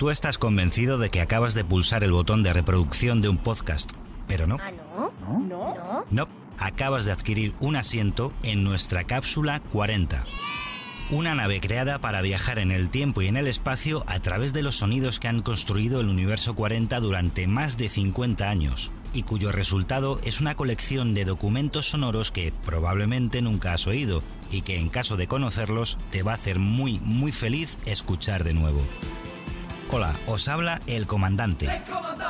Tú estás convencido de que acabas de pulsar el botón de reproducción de un podcast, pero no. ¿Ah, no? ¿No? ¿No? No, acabas de adquirir un asiento en nuestra cápsula 40. Una nave creada para viajar en el tiempo y en el espacio a través de los sonidos que han construido el universo 40 durante más de 50 años y cuyo resultado es una colección de documentos sonoros que probablemente nunca has oído y que en caso de conocerlos te va a hacer muy muy feliz escuchar de nuevo. Hola, os habla el comandante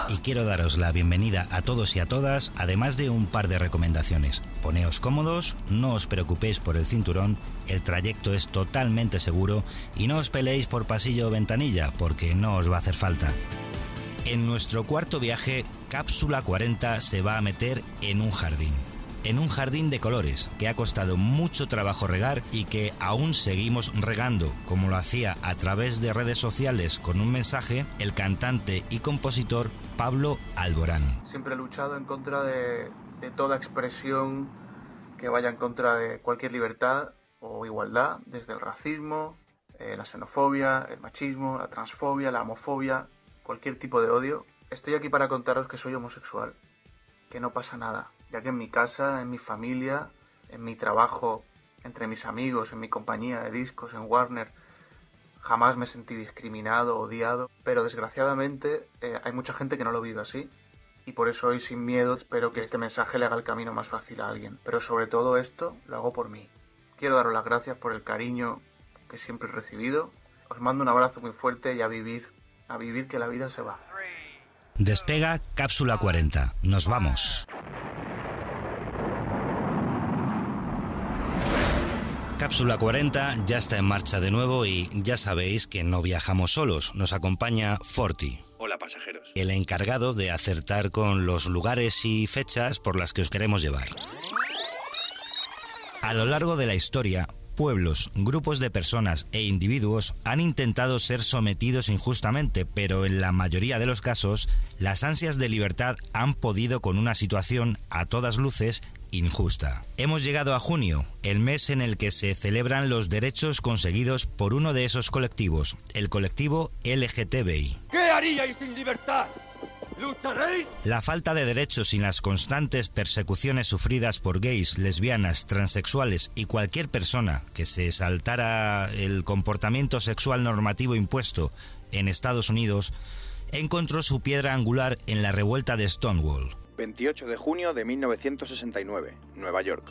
y quiero daros la bienvenida a todos y a todas, además de un par de recomendaciones. Poneos cómodos, no os preocupéis por el cinturón, el trayecto es totalmente seguro y no os peleéis por pasillo o ventanilla porque no os va a hacer falta. En nuestro cuarto viaje, Cápsula 40 se va a meter en un jardín en un jardín de colores que ha costado mucho trabajo regar y que aún seguimos regando, como lo hacía a través de redes sociales con un mensaje el cantante y compositor Pablo Alborán. Siempre he luchado en contra de, toda expresión que vaya en contra de cualquier libertad o igualdad, desde el racismo, eh, la xenofobia, el machismo, la transfobia, la homofobia, cualquier tipo de odio. Estoy aquí para contaros que soy homosexual, que no pasa nada, ya que en mi casa, en mi familia, en mi trabajo, entre mis amigos, en mi compañía de discos, en Warner, jamás me sentí discriminado, odiado, pero desgraciadamente eh, hay mucha gente que no lo vive así y por eso hoy sin miedo espero que este mensaje le haga el camino más fácil a alguien, pero sobre todo esto lo hago por mí. Quiero daros las gracias por el cariño que siempre he recibido, os mando un abrazo muy fuerte y a vivir, a vivir que la vida se va. Despega Cápsula 40. Nos vamos. Cápsula 40 ya está en marcha de nuevo y ya sabéis que no viajamos solos, nos acompaña Forti. Hola pasajeros. El encargado de acertar con los lugares y fechas por las que os queremos llevar. A lo largo de la historia, pueblos, grupos de personas e individuos han intentado ser sometidos injustamente, pero en la mayoría de los casos, las ansias de libertad han podido con una situación a todas luces injusta. Hemos llegado a junio, el mes en el que se celebran los derechos conseguidos por uno de esos colectivos, el colectivo LGTBI. ¿Qué haríais sin libertad? ¿Lucharéis? La falta de derechos y las constantes persecuciones sufridas por gays, lesbianas, transexuales y cualquier persona que se saltara el comportamiento sexual normativo impuesto en Estados Unidos encontró su piedra angular en la revuelta de Stonewall. 28 de junio de 1969, Nueva York.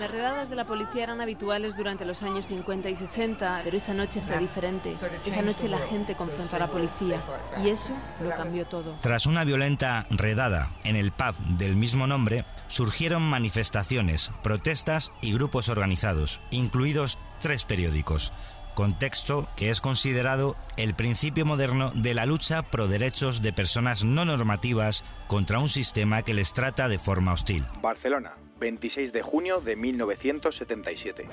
Las redadas de la policía eran habituales durante los años 50 y 60, pero esa noche fue diferente. Esa noche la gente confrontó a la policía y eso lo cambió todo. Tras una violenta redada en el pub del mismo nombre, surgieron manifestaciones, protestas y grupos organizados, incluidos tres periódicos, contexto que es considerado el principio moderno de la lucha pro derechos de personas no normativas contra un sistema que les trata de forma hostil. Barcelona, 26 de junio de 1977.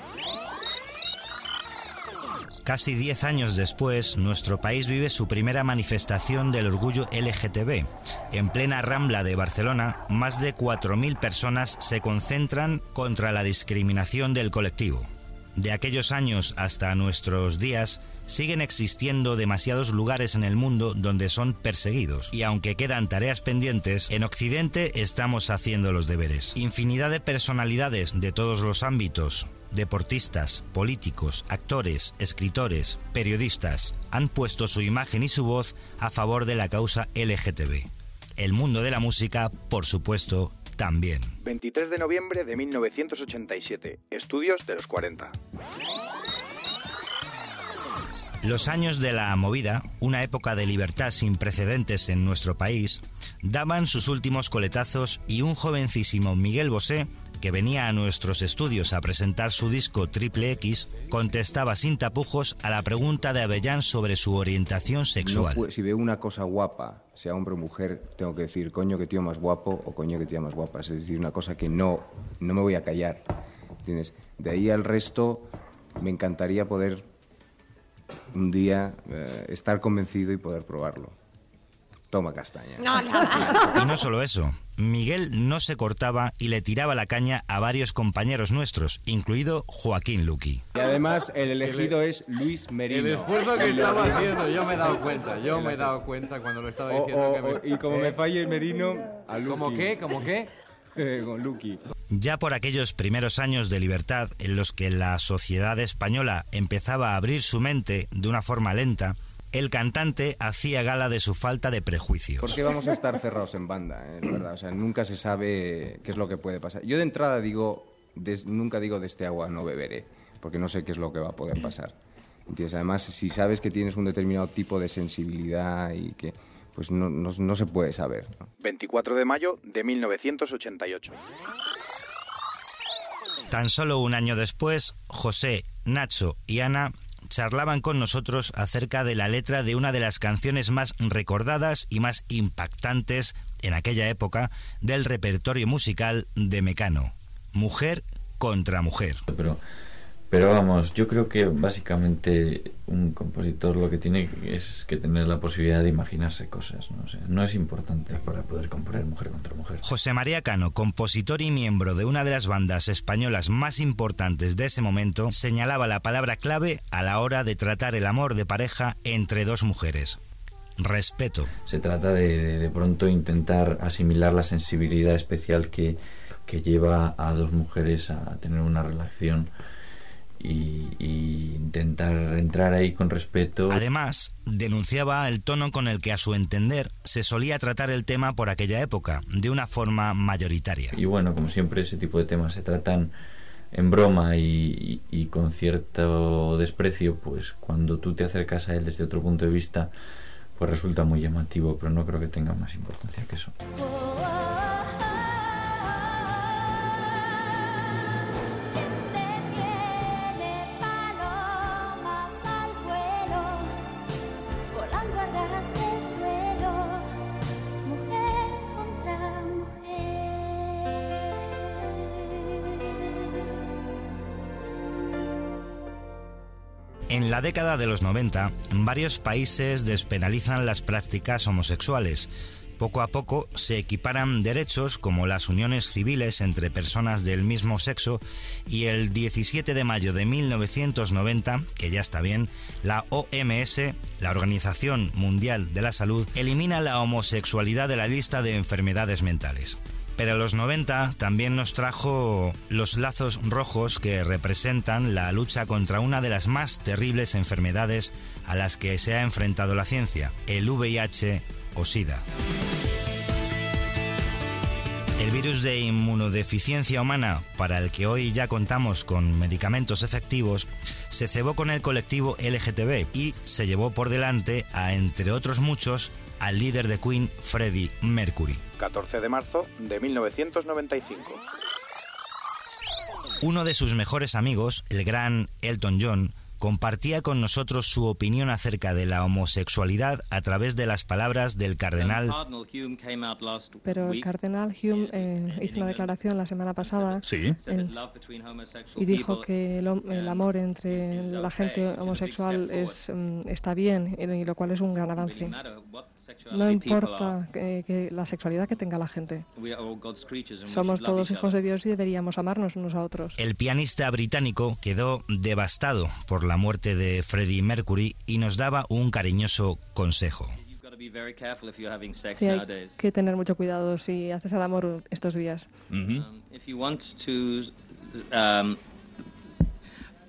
Casi 10 años después, nuestro país vive su primera manifestación del orgullo LGTB. En plena rambla de Barcelona, más de 4.000 personas se concentran contra la discriminación del colectivo. De aquellos años hasta nuestros días, siguen existiendo demasiados lugares en el mundo donde son perseguidos. Y aunque quedan tareas pendientes, en Occidente estamos haciendo los deberes. Infinidad de personalidades de todos los ámbitos, deportistas, políticos, actores, escritores, periodistas, han puesto su imagen y su voz a favor de la causa LGTB. El mundo de la música, por supuesto, también. 23 de noviembre de 1987. Estudios de los 40. Los años de la movida, una época de libertad sin precedentes en nuestro país, daban sus últimos coletazos y un jovencísimo Miguel Bosé que venía a nuestros estudios a presentar su disco Triple X, contestaba sin tapujos a la pregunta de Avellán sobre su orientación sexual. si veo una cosa guapa, sea hombre o mujer, tengo que decir coño que tío más guapo o coño que tía más guapa. Es decir, una cosa que no, no me voy a callar. De ahí al resto, me encantaría poder un día eh, estar convencido y poder probarlo. Toma castaña. Y no solo eso, Miguel no se cortaba y le tiraba la caña a varios compañeros nuestros, incluido Joaquín Luqui. Y además el elegido es Luis Merino. El esfuerzo que estaba haciendo, yo me he dado cuenta, yo me he dado cuenta cuando lo estaba diciendo. que me- y como me falle el Merino, a Luqui. ¿Cómo qué? ¿Cómo qué? Eh, con Luqui. Ya por aquellos primeros años de libertad en los que la sociedad española empezaba a abrir su mente de una forma lenta, el cantante hacía gala de su falta de prejuicios. ¿Por qué vamos a estar cerrados en banda? eh, la verdad, o sea, nunca se sabe qué es lo que puede pasar. Yo de entrada digo, des- nunca digo de este agua no beberé, porque no sé qué es lo que va a poder pasar. ¿Entiendes? Además, si sabes que tienes un determinado tipo de sensibilidad y que, pues no, no, no se puede saber. ¿no? 24 de mayo de 1988. Tan solo un año después, José, Nacho y Ana charlaban con nosotros acerca de la letra de una de las canciones más recordadas y más impactantes en aquella época del repertorio musical de Mecano, Mujer contra Mujer. Pero vamos, yo creo que básicamente un compositor lo que tiene es que tener la posibilidad de imaginarse cosas, ¿no? O sea, no es importante para poder componer mujer contra mujer. José María Cano, compositor y miembro de una de las bandas españolas más importantes de ese momento, señalaba la palabra clave a la hora de tratar el amor de pareja entre dos mujeres. Respeto. Se trata de, de, de pronto intentar asimilar la sensibilidad especial que, que lleva a dos mujeres a tener una relación y, y intentar entrar ahí con respeto. Además, denunciaba el tono con el que a su entender se solía tratar el tema por aquella época, de una forma mayoritaria. Y bueno, como siempre ese tipo de temas se tratan en broma y, y, y con cierto desprecio, pues cuando tú te acercas a él desde otro punto de vista, pues resulta muy llamativo, pero no creo que tenga más importancia que eso. Década de los 90, varios países despenalizan las prácticas homosexuales. Poco a poco se equiparan derechos como las uniones civiles entre personas del mismo sexo y el 17 de mayo de 1990, que ya está bien, la OMS, la Organización Mundial de la Salud, elimina la homosexualidad de la lista de enfermedades mentales. Pero los 90 también nos trajo los lazos rojos que representan la lucha contra una de las más terribles enfermedades a las que se ha enfrentado la ciencia, el VIH o SIDA. El virus de inmunodeficiencia humana, para el que hoy ya contamos con medicamentos efectivos, se cebó con el colectivo LGTB y se llevó por delante a, entre otros muchos, al líder de Queen, Freddie Mercury. 14 de marzo de 1995. Uno de sus mejores amigos, el gran Elton John, compartía con nosotros su opinión acerca de la homosexualidad a través de las palabras del cardenal. Pero el cardenal Hume eh, hizo una declaración la semana pasada Sí. en- y dijo que el, el amor entre la gente homosexual es, mm, está bien, y lo cual es un gran avance. No importa que, que la sexualidad que tenga la gente. Somos todos hijos de Dios y deberíamos amarnos unos a otros. El pianista británico quedó devastado por la muerte de Freddie Mercury y nos daba un cariñoso consejo. Sí, hay que tener mucho cuidado si haces el amor estos días. Um,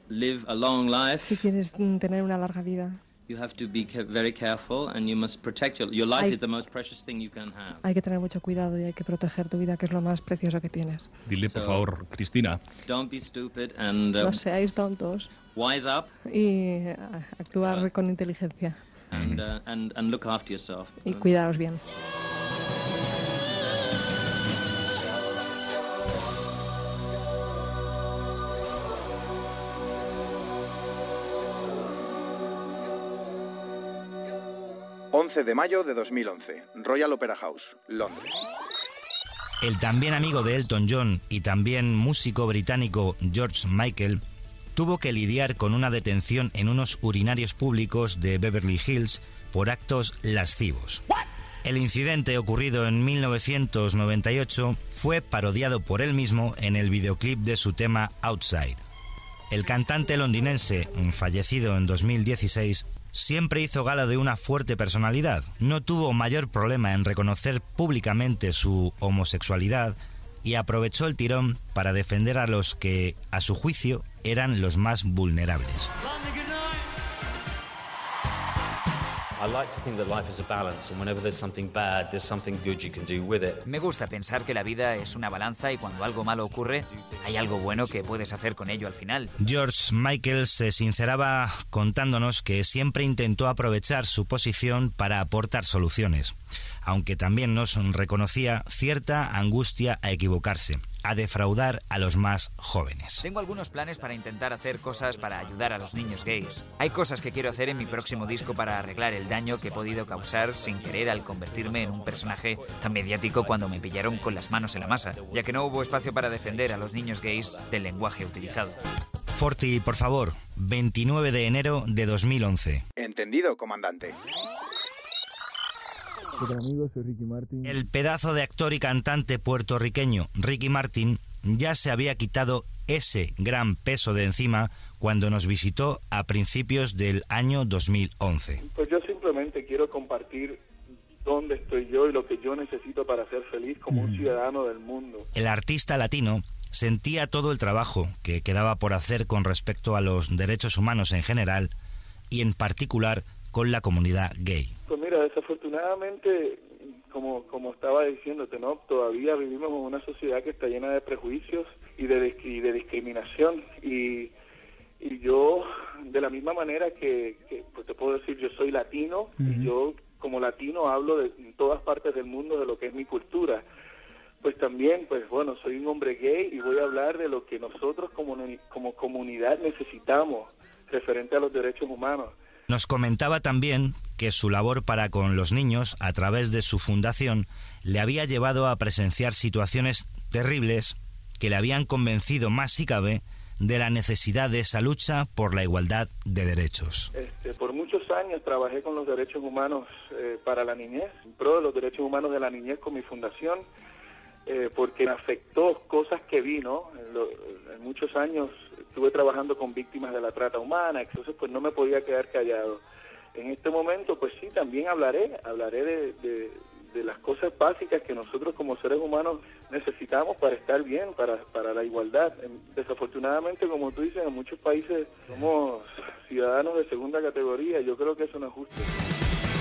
long life, Si quieres mm, tener una larga vida, you have to be ca- very careful and you must protect your your life Hay- is the most precious thing you can have. hay que tener mucho cuidado y hay que proteger tu vida, que es lo más precioso que tienes. Dile, por favor, Cristina. Don't be stupid and uh, No seáis tontos wise up y eh, actuar con inteligencia and, uh, and and look after yourself. y cuidaos bien. 11 de mayo de 2011, Royal Opera House, Londres. El también amigo de Elton John y también músico británico George Michael tuvo que lidiar con una detención en unos urinarios públicos de Beverly Hills por actos lascivos. El incidente ocurrido en 1998 fue parodiado por él mismo en el videoclip de su tema Outside. El cantante londinense, fallecido en 2016, siempre hizo gala de una fuerte personalidad. No tuvo mayor problema en reconocer públicamente su homosexualidad y aprovechó el tirón para defender a los que, a su juicio, eran los más vulnerables. Me gusta pensar que la vida es una balanza y cuando algo malo ocurre, hay algo bueno que puedes hacer con ello al final. George Michael se sinceraba contándonos que siempre intentó aprovechar su posición para aportar soluciones aunque también nos reconocía cierta angustia a equivocarse, a defraudar a los más jóvenes. Tengo algunos planes para intentar hacer cosas para ayudar a los niños gays. Hay cosas que quiero hacer en mi próximo disco para arreglar el daño que he podido causar sin querer al convertirme en un personaje tan mediático cuando me pillaron con las manos en la masa, ya que no hubo espacio para defender a los niños gays del lenguaje utilizado. Forti, por favor, 29 de enero de 2011. Entendido, comandante. El pedazo de actor y cantante puertorriqueño Ricky Martin ya se había quitado ese gran peso de encima cuando nos visitó a principios del año 2011. Pues yo simplemente quiero compartir dónde estoy yo y lo que yo necesito para ser feliz como un ciudadano del mundo. El artista latino sentía todo el trabajo que quedaba por hacer con respecto a los derechos humanos en general y en particular con la comunidad gay. Mira, desafortunadamente, como, como estaba diciéndote, ¿no? Todavía vivimos en una sociedad que está llena de prejuicios y de, de discriminación. Y, y yo, de la misma manera que, pues te puedo decir, yo soy latino y yo como latino hablo de en todas partes del mundo de lo que es mi cultura. Pues también, pues bueno, soy un hombre gay y voy a hablar de lo que nosotros como, como comunidad necesitamos referente a los derechos humanos. Nos comentaba también que su labor para con los niños, a través de su fundación, le había llevado a presenciar situaciones terribles que le habían convencido más si cabe de la necesidad de esa lucha por la igualdad de derechos. Este, por muchos años trabajé con los derechos humanos eh, para la niñez, pro de los derechos humanos de la niñez con mi fundación, eh, porque me afectó cosas que vi, ¿no? en muchos años estuve trabajando con víctimas de la trata humana, entonces pues no me podía quedar callado. En este momento pues sí, también hablaré, hablaré de, las cosas básicas que nosotros como seres humanos necesitamos para estar bien, para, para la igualdad. Desafortunadamente, como tú dices, en muchos países somos ciudadanos de segunda categoría, yo creo que eso no es justo.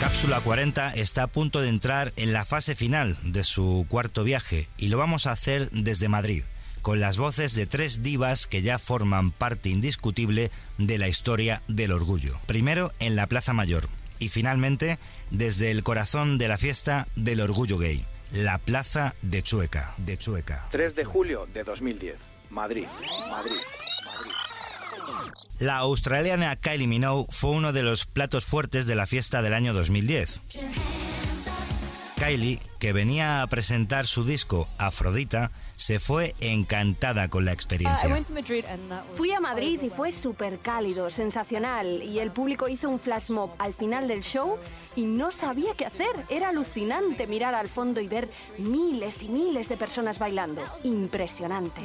Cápsula 40 está a punto de entrar en la fase final de su cuarto viaje y lo vamos a hacer desde Madrid con las voces de tres divas que ya forman parte indiscutible de la historia del orgullo. Primero en la Plaza Mayor y finalmente desde el corazón de la fiesta del orgullo gay, la Plaza de Chueca. De Chueca. 3 de julio de 2010, Madrid. Madrid. La australiana Kylie Minogue fue uno de los platos fuertes de la fiesta del año 2010. Kylie, que venía a presentar su disco Afrodita, se fue encantada con la experiencia. Fui a Madrid y fue súper cálido, sensacional, y el público hizo un flash mob al final del show y no sabía qué hacer. Era alucinante mirar al fondo y ver miles y miles de personas bailando. Impresionante.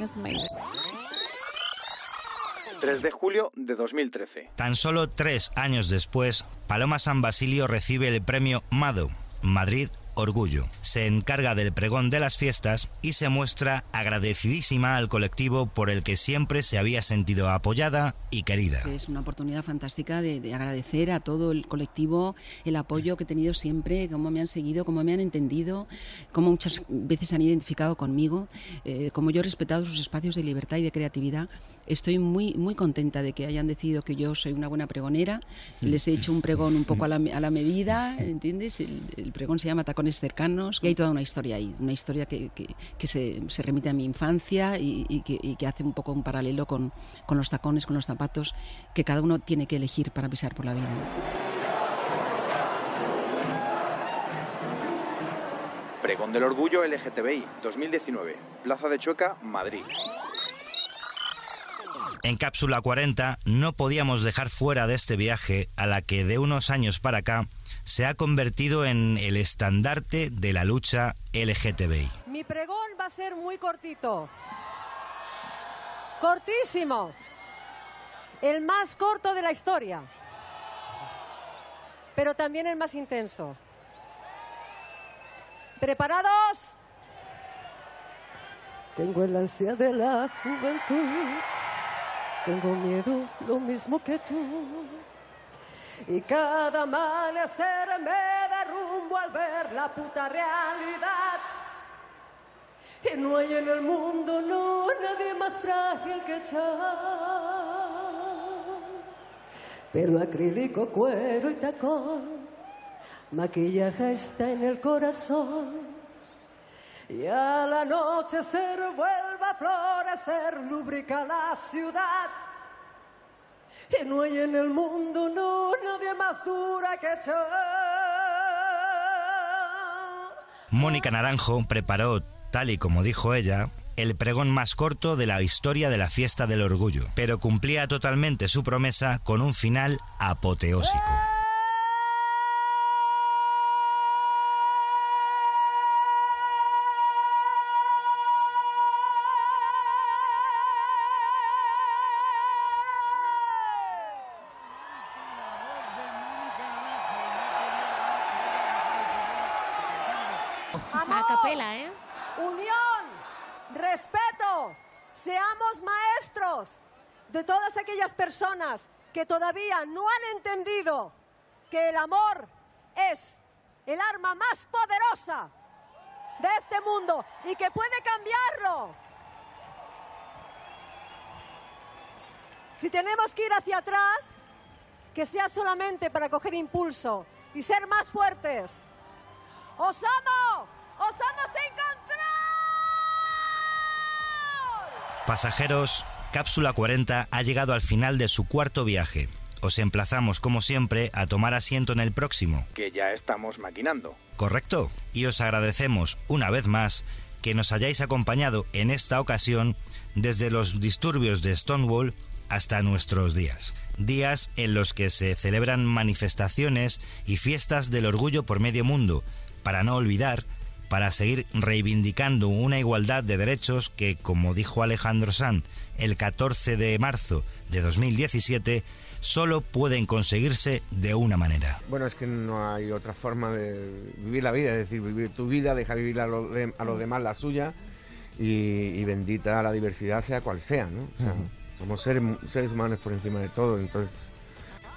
3 de julio de 2013. Tan solo tres años después, Paloma San Basilio recibe el premio MADO, Madrid Orgullo. Se encarga del pregón de las fiestas y se muestra agradecidísima al colectivo por el que siempre se había sentido apoyada y querida. Es una oportunidad fantástica de, agradecer a todo el colectivo el apoyo que he tenido siempre, cómo me han seguido, cómo me han entendido, cómo muchas veces han identificado conmigo, eh, cómo yo he respetado sus espacios de libertad y de creatividad estoy muy, muy contenta de que hayan decidido que yo soy una buena pregonera. Les he hecho un pregón un poco a la, a la medida, ¿entiendes? El, pregón se llama Tacones Cercanos y hay toda una historia ahí, una historia que, que, se, se, remite a mi infancia y, que, y, que, hace un poco un paralelo con, con los tacones, con los zapatos que cada uno tiene que elegir para pisar por la vida. Pregón del Orgullo LGTBI 2019, Plaza de Chueca, Madrid. En Cápsula 40 no podíamos dejar fuera de este viaje a la que de unos años para acá se ha convertido en el estandarte de la lucha LGTBI. Mi pregón va a ser muy cortito. Cortísimo. El más corto de la historia. Pero también el más intenso. ¿Preparados? Tengo el ansia de la juventud. Tengo miedo lo mismo que tú. Y cada amanecer me derrumbo al ver la puta realidad. Y no hay en el mundo, no, nadie más frágil que Char. Pelo acrílico, cuero y tacón, maquillaje está en el corazón. Y a la noche se vuelve a florecer, lubrica la ciudad. Y no hay en el mundo, no, nadie más dura que Char. Mónica Naranjo preparó, tal y como dijo ella, el pregón más corto de la historia de la fiesta del orgullo, pero cumplía totalmente su promesa con un final apoteósico. Amor, capela, ¿eh? Unión, respeto, seamos maestros de todas aquellas personas que todavía no han entendido que el amor es el arma más poderosa de este mundo y que puede cambiarlo. Si tenemos que ir hacia atrás, que sea solamente para coger impulso y ser más fuertes. ¡Os amo! ¡Os amo sin control! Pasajeros, Cápsula 40 ha llegado al final de su cuarto viaje. Os emplazamos, como siempre, a tomar asiento en el próximo. Que ya estamos maquinando. Correcto. Y os agradecemos una vez más que nos hayáis acompañado en esta ocasión desde los disturbios de Stonewall hasta nuestros días. Días en los que se celebran manifestaciones y fiestas del orgullo por medio mundo, para no olvidar, para seguir reivindicando una igualdad de derechos que, como dijo Alejandro Sanz el 14 de marzo de 2017, solo pueden conseguirse de una manera. Bueno, es que no hay otra forma de vivir la vida, es decir, vivir tu vida, deja vivir a, lo de- a los demás la suya y, y bendita la diversidad sea cual sea, ¿no? O sea, Ujú. Somos seres, seres humanos por encima de todo, entonces,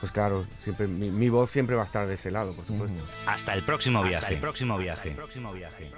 pues claro, siempre mi, mi voz siempre va a estar de ese lado, por supuesto. Hasta el próximo Hasta viaje. el próximo viaje. próximo viaje.